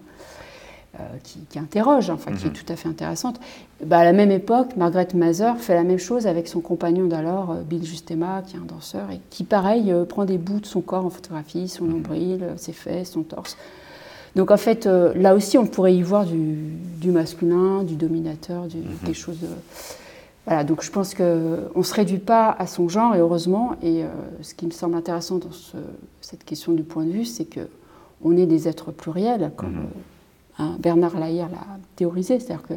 Euh, qui, interroge, enfin, qui est mhm. tout à fait intéressante. Bah, à la même époque, Margaret Mather fait la même chose avec son compagnon d'alors, euh, Bill Justema, qui est un danseur, et qui, pareil, euh, prend des bouts de son corps en photographie, son mhm. nombril, ses fesses, son torse. Donc en fait, là aussi, on pourrait y voir du, masculin, du dominateur, du, mhm. quelque chose de... Voilà, donc je pense qu'on ne se réduit pas à son genre, et heureusement. Et ce qui me semble intéressant dans cette question du point de vue, c'est qu'on est des êtres pluriels, comme Hein, Bernard Laïr l'a théorisé, c'est-à-dire que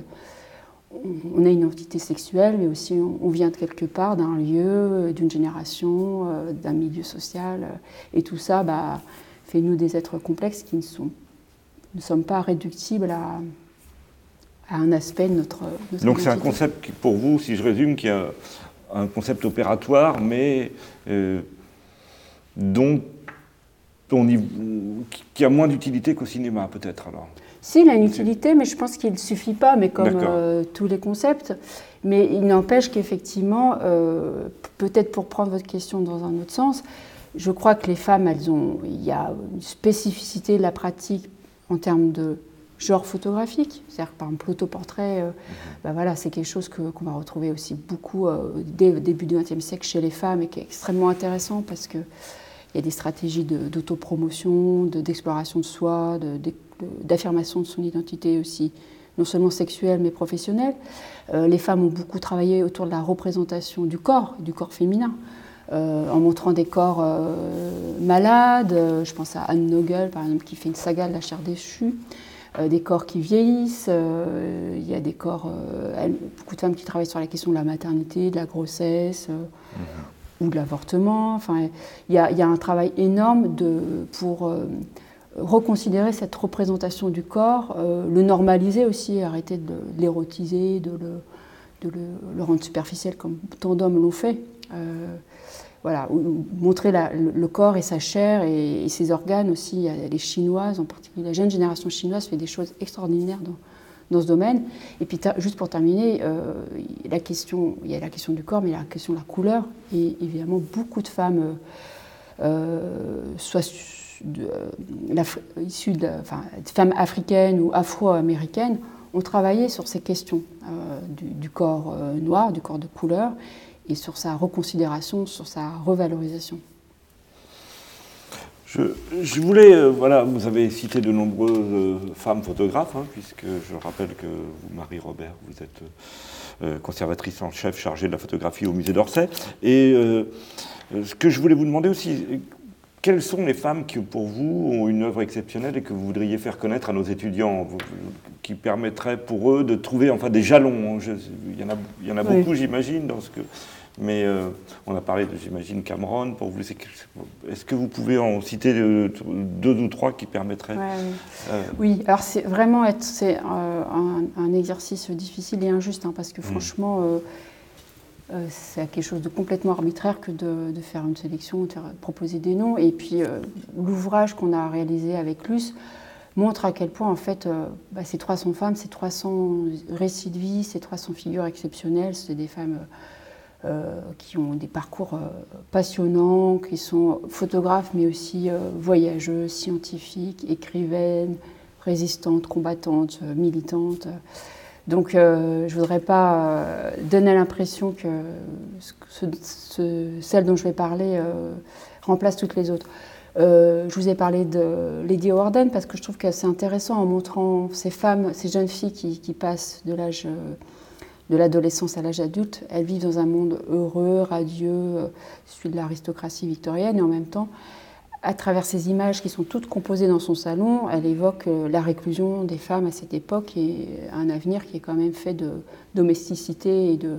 on a une identité sexuelle, mais aussi on, vient de quelque part, d'un lieu, d'une génération, euh, d'un milieu social, euh, et tout ça bah, fait nous des êtres complexes qui ne, sont, ne sommes pas réductibles à, un aspect de notre. Donc c'est un concept qui, pour vous, si je résume, qui a un concept opératoire, mais euh, dont on qui a moins d'utilité qu'au cinéma, peut-être alors? Si, il a une utilité, mais je pense qu'il ne suffit pas, mais comme euh, tous les concepts. Mais il n'empêche qu'effectivement, euh, peut-être pour prendre votre question dans un autre sens, je crois que les femmes, elles ont, il y a une spécificité de la pratique en termes de genre photographique. C'est-à-dire par exemple, l'autoportrait, euh, ben voilà, c'est quelque chose qu'on va retrouver aussi beaucoup dès le début du XXe siècle chez les femmes et qui est extrêmement intéressant parce que il y a des stratégies d'autopromotion, d'exploration de, soi, d'affirmation de, son identité aussi, non seulement sexuelle mais professionnelle. Euh, les femmes ont beaucoup travaillé autour de la représentation du corps, du corps féminin. Euh, en montrant des corps euh, malades, je pense à Anne Nogel par exemple qui fait une saga de la chair déchue, des corps qui vieillissent, il y a des corps, beaucoup de femmes qui travaillent sur la question de la maternité, de la grossesse, mhm ou de l'avortement. Enfin, il y, a un travail énorme de, pour euh, reconsidérer cette représentation du corps, euh, le normaliser aussi, arrêter de, l'érotiser, de, le, rendre superficiel comme tant d'hommes l'ont fait. Euh, voilà, montrer le, corps et sa chair et, ses organes aussi. Les Chinoises, en particulier la jeune génération chinoise, fait des choses extraordinaires dans, ce domaine. Et puis, juste pour terminer, euh, il y a la question du corps, mais il y a la question de la couleur. Et évidemment, beaucoup de femmes, soit euh, issues de, enfin, femmes africaines ou afro-américaines, ont travaillé sur ces questions du, corps noir, du corps de couleur, et sur sa reconsidération, sur sa revalorisation. Je, voulais, euh, voilà, vous avez cité de nombreuses euh, femmes photographes, hein, puisque je rappelle que vous, Marie-Robert, vous êtes euh, conservatrice en chef chargée de la photographie au musée d'Orsay. Et ce que je voulais vous demander aussi, quelles sont les femmes qui, pour vous, ont une œuvre exceptionnelle et que vous voudriez faire connaître à nos étudiants, qui permettraient pour eux de trouver enfin des jalons Il y en a, il y en a beaucoup, j'imagine, dans ce que mais euh, on a parlé, j'imagine, Cameron. Pour vous, est-ce que vous pouvez en citer deux, ou trois qui permettraient euh, Oui, alors c'est vraiment c'est euh, un, exercice difficile et injuste, hein, parce que hmm. franchement, c'est quelque chose de complètement arbitraire que de, faire une sélection, de proposer des noms. Et puis l'ouvrage qu'on a réalisé avec Luce montre à quel point en fait bah, ces 300 femmes, ces 300 récits de vie, ces 300 figures exceptionnelles, c'est des femmes euh, qui ont des parcours euh, passionnants, qui sont photographes mais aussi euh, voyageuses, scientifiques, écrivaines, résistantes, combattantes, militantes. Donc je ne voudrais pas donner l'impression que celle dont je vais parler remplace toutes les autres. je vous ai parlé de Lady Warden parce que je trouve que c'est intéressant en montrant ces femmes, ces jeunes filles qui, qui passent de l'âge de l'adolescence à l'âge adulte, elles vivent dans un monde heureux, radieux, euh, celui de l'aristocratie victorienne, et en même temps, à travers ces images qui sont toutes composées dans son salon, elle évoque euh, la réclusion des femmes à cette époque et un avenir qui est quand même fait de domesticité et de,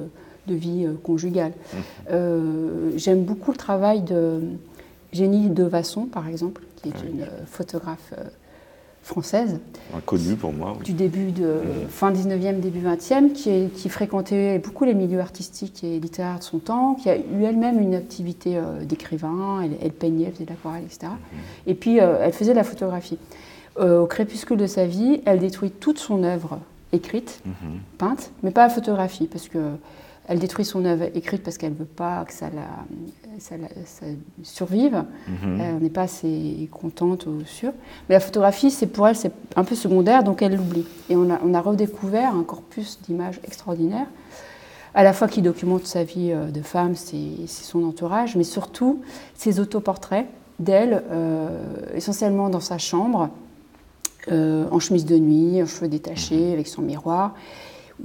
vie euh, conjugale. Mmh. J'aime beaucoup le travail de Jenny Devasson, par exemple, qui est une photographe française. Inconnue pour moi. Du début de mmh. fin 19e, début 20e, qui, qui, fréquentait beaucoup les milieux artistiques et littéraires de son temps, qui a eu elle-même une activité d'écrivain, elle, peignait, faisait de l'aquarelle, etc. Mmh. Et puis elle faisait de la photographie. au crépuscule de sa vie, elle détruit toute son œuvre écrite, mmh. peinte, mais pas la photographie, parce que elle détruit son œuvre écrite parce qu'elle ne veut pas que ça, la, survive. Mhm. Elle n'est pas assez contente ou sûre. Mais la photographie, c'est pour elle, c'est un peu secondaire, donc elle l'oublie. Et on a, on a, redécouvert un corpus d'images extraordinaires, à la fois qui documente sa vie euh, de femme, c'est son entourage, mais surtout ses autoportraits d'elle, euh, essentiellement dans sa chambre, euh, en chemise de nuit, en cheveux détachés, mhm. avec son miroir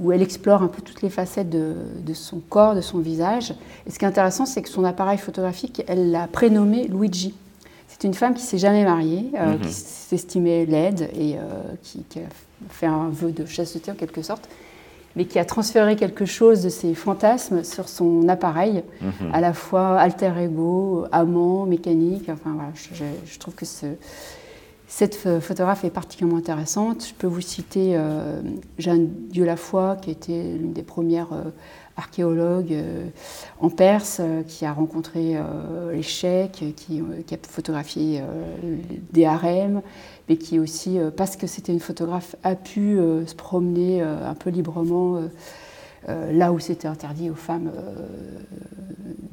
où elle explore un peu toutes les facettes de, son corps, de son visage. Et ce qui est intéressant, c'est que son appareil photographique, elle l'a prénommé Luigi. C'est une femme qui s'est jamais mariée, euh, mhm. qui s'estimait laide et euh, qui, a fait un vœu de chasteté en quelque sorte, mais qui a transféré quelque chose de ses fantasmes sur son appareil, mhm. à la fois alter ego, amant, mécanique. Enfin voilà, je, je trouve que ce, cette photographe est particulièrement intéressante. Je peux vous citer euh, Jeanne Dieu-Lafoy, qui était l'une des premières euh, archéologues euh, en Perse, qui a rencontré les cheikhs, qui, a photographié des harems, mais qui aussi, parce que c'était une photographe, a pu se promener un peu librement euh, là où c'était interdit aux femmes euh,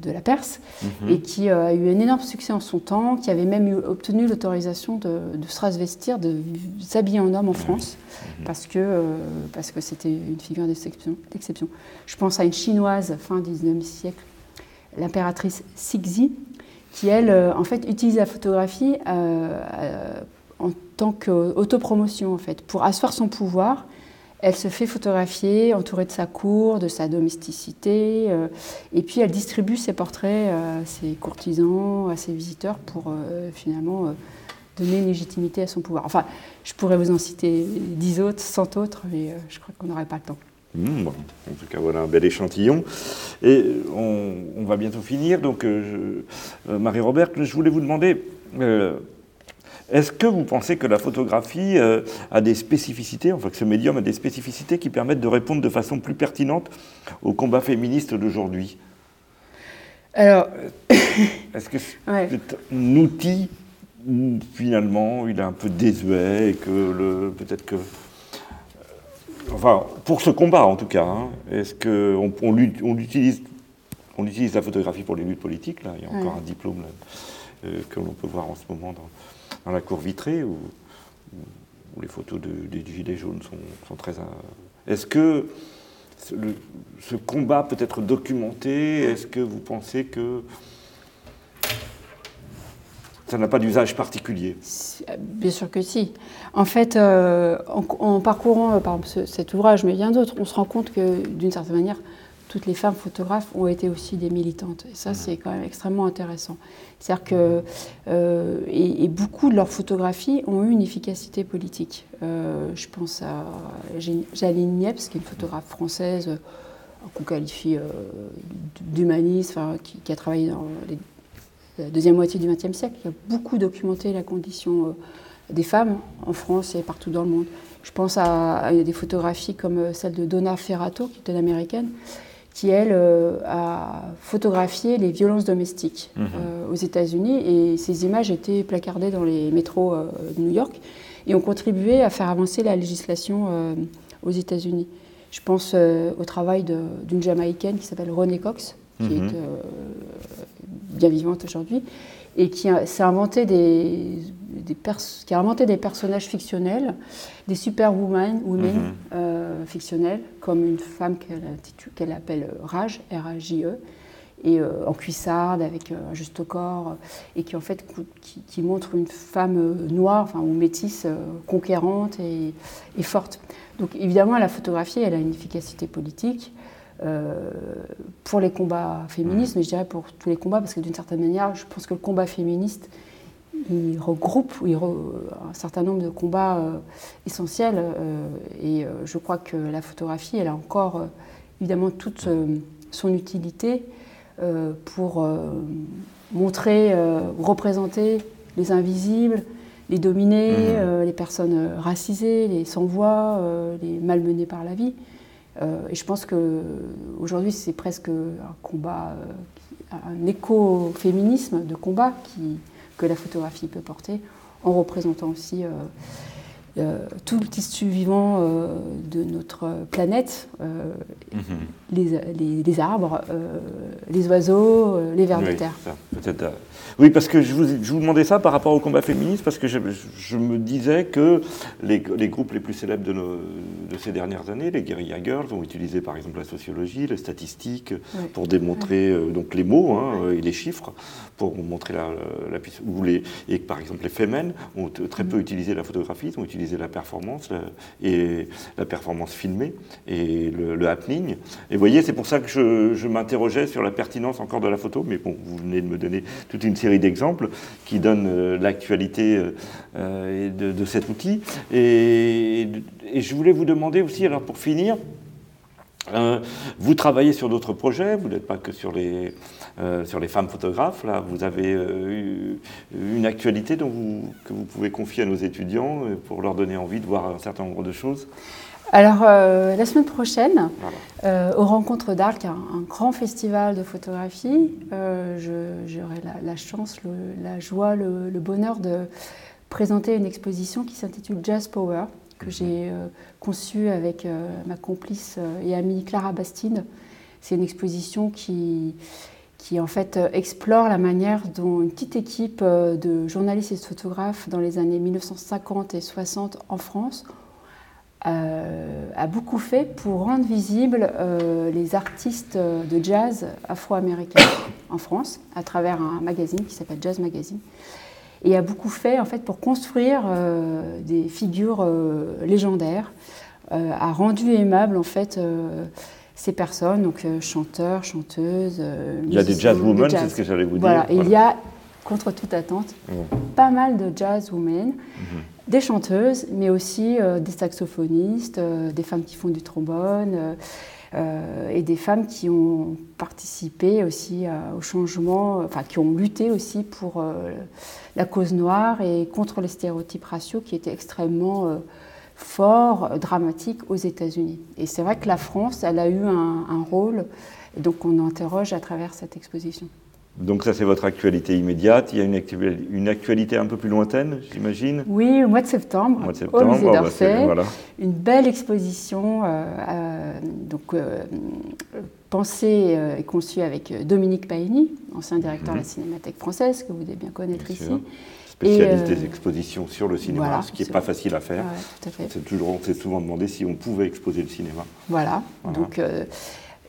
de la Perse, mhm. et qui euh, a eu un énorme succès en son temps, qui avait même obtenu l'autorisation de, se rasvestir, de s'habiller en homme en France, mhm. parce que parce que c'était une figure d'exception. Je pense à une chinoise fin du 19e siècle, l'impératrice Sixi, qui elle, en fait, utilise la photographie en tant qu'autopromotion, en fait, pour asseoir son pouvoir elle se fait photographier entourée de sa cour, de sa domesticité, euh, et puis elle distribue ses portraits à ses courtisans, à ses visiteurs pour euh, finalement euh, donner une légitimité à son pouvoir. Enfin, je pourrais vous en citer dix autres, cent autres, mais je crois qu'on n'aurait pas le temps. Mmh, en tout cas, voilà un bel échantillon. Et on, va bientôt finir. Donc, Marie-Robert, je voulais vous demander est-ce que vous pensez que la photographie euh, a des spécificités, enfin que ce médium a des spécificités qui permettent de répondre de façon plus pertinente au combat féministe d'aujourd'hui? Alors. Est-ce que c'est un outil où finalement il est un peu désuet et que peut-être que. Euh, enfin, pour ce combat en tout cas, hein, est-ce qu'on on, on, utilise, on utilise la photographie pour les luttes politiques Là, il y a encore un diplôme euh, que l'on peut voir en ce moment dans dans la cour vitrée où, les photos des gilets jaunes sont, très. Est-ce que ce combat peut être documenté? Est-ce que vous pensez que ça n'a pas d'usage particulier? Bien sûr que si. En fait, euh, en, parcourant euh, cet ouvrage, mais bien d'autres, on se rend compte que d'une certaine manière, toutes les femmes photographes ont été aussi des militantes. Et ça, c'est quand même extrêmement intéressant. C'est-à-dire que, euh, et, beaucoup de leurs photographies ont eu une efficacité politique. Euh, je pense à Jaline Niepce, qui est une photographe française euh, qu'on qualifie d'humaniste, qui, qui, a travaillé dans la deuxième moitié du XXe siècle, qui a beaucoup documenté la condition des femmes en France et partout dans le monde. Je pense à, à des photographies comme celle de Donna Ferrato, qui est une américaine, qui, elle, euh, a photographié les violences domestiques mhm. euh, aux États-Unis. Et ces images étaient placardées dans les métros euh, de New York et ont contribué à faire avancer la législation aux États-Unis. Je pense au travail d'une Jamaïcaine qui s'appelle Ronnie Cox, qui est mhm. bien vivante aujourd'hui, et qui s'est inventé des, qui a inventé des personnages fictionnels, des superwomen women, mhm. euh, fictionnels, comme une femme qu'elle appelle Rage, R-A-J-E, et euh, en cuissarde, avec euh, un juste corps, et qui en fait qui, montre une femme noire, enfin, ou métisse, conquérante et, et, forte. Donc évidemment, la photographie, elle a une efficacité politique. pour les combats féministes, mais je dirais pour tous les combats, parce que d'une certaine manière, je pense que le combat féministe, il regroupe un certain nombre de combats euh, essentiels. Euh, et euh, je crois que la photographie, elle a encore évidemment toute son utilité pour montrer, représenter les invisibles, les dominés, mmh. les personnes racisées, les sans-voix, les malmenés par la vie. et je pense qu'aujourd'hui, c'est presque un combat, un écoféminisme de combat qui, que la photographie peut porter, en représentant aussi euh, tout le tissu vivant euh, de notre planète, euh, mhm. les, arbres, les oiseaux, les vers de terre. Peut-être oui, parce que je vous, je vous, demandais ça par rapport au combat féministe, parce que je, je me disais que les, les, groupes les plus célèbres de, nos, de, ces dernières années, les guerrilla girls, ont utilisé par exemple la sociologie, les statistiques, pour démontrer euh, donc les mots hein, et les chiffres, pour montrer la, la, ou les, et par exemple les femmes ont très peu mm. utilisé la photographie, ont utilisé la performance et la performance filmée et le, happening. Et vous voyez, c'est pour ça que je, je m'interrogeais sur la pertinence encore de la photo, mais bon, vous venez de me donner toute une série d'exemples qui donnent euh, l'actualité euh, de, cet outil. Et, je voulais vous demander aussi, alors pour finir, euh, vous travaillez sur d'autres projets, vous n'êtes pas que sur les, sur les femmes photographes, là, vous avez une actualité dont vous, que vous pouvez confier à nos étudiants pour leur donner envie de voir un certain nombre de choses alors, euh, la semaine prochaine, euh, aux Rencontres d'Arc, un, grand festival de photographie, euh, j'aurai la, chance, la joie, le, bonheur de présenter une exposition qui s'intitule Jazz Power, que mhm. j'ai conçue avec ma complice et amie Clara Bastide. C'est une exposition qui, qui en fait explore la manière dont une petite équipe de journalistes et de photographes dans les années 1950 et 60 en France euh, a beaucoup fait pour rendre visibles euh, les artistes de jazz afro-américains en France à travers un magazine qui s'appelle Jazz Magazine et a beaucoup fait en fait pour construire euh, des figures légendaires, a rendu aimables en fait ces personnes, donc chanteurs, chanteuses. il y a des jazz women, c'est ce que j'allais vous dire. Voilà, il y a contre toute attente, pas mal de jazz women, mhm. Des chanteuses, mais aussi euh, des saxophonistes, euh, des femmes qui font du trombone, euh, et des femmes qui ont participé aussi au changement, enfin qui ont lutté aussi pour la cause noire et contre les stéréotypes raciaux qui étaient extrêmement forts, dramatiques aux États-Unis. Et c'est vrai que la France, elle a eu un, rôle, donc on interroge à travers cette exposition. Donc ça, c'est votre actualité immédiate. Il y a une, actualité un peu plus lointaine, j'imagine Oui, au mois de septembre, au, mois de septembre, au musée bah, d'Orsay. Une belle exposition euh, euh, donc, euh, pensée et conçue avec Dominique Paini, ancien directeur de la mhm. Cinémathèque française, que vous devez bien connaître ici. Spécialiste des expositions sur le cinéma, ce qui n'est pas facile à faire. C'est toujours, on s'est souvent demandé si on pouvait exposer le cinéma. Voilà, voilà. donc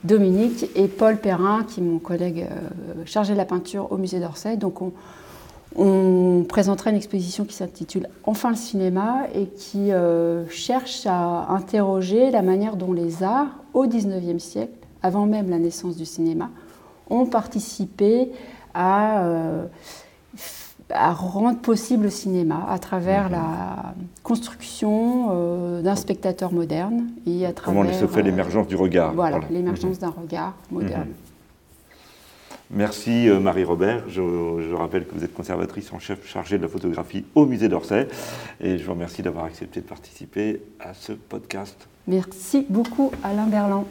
Dominique et Paul Perrin, qui est mon collègue euh, chargé de la peinture au musée d'Orsay. Donc on, présentera une exposition qui s'intitule Enfin le cinéma et qui euh, cherche à interroger la manière dont les arts, au XIXe siècle, avant même la naissance du cinéma, ont participé à euh, à rendre possible le cinéma à travers la construction euh, d'un spectateur moderne et à travers. Comment se fait l'émergence du regard Voilà, l'émergence mhm. d'un regard moderne. Mhm. Merci euh, Marie-Robert. Je, rappelle que vous êtes conservatrice en chef chargée de la photographie au musée d'Orsay. Et je vous remercie d'avoir accepté de participer à ce podcast. Merci beaucoup Alain Berland.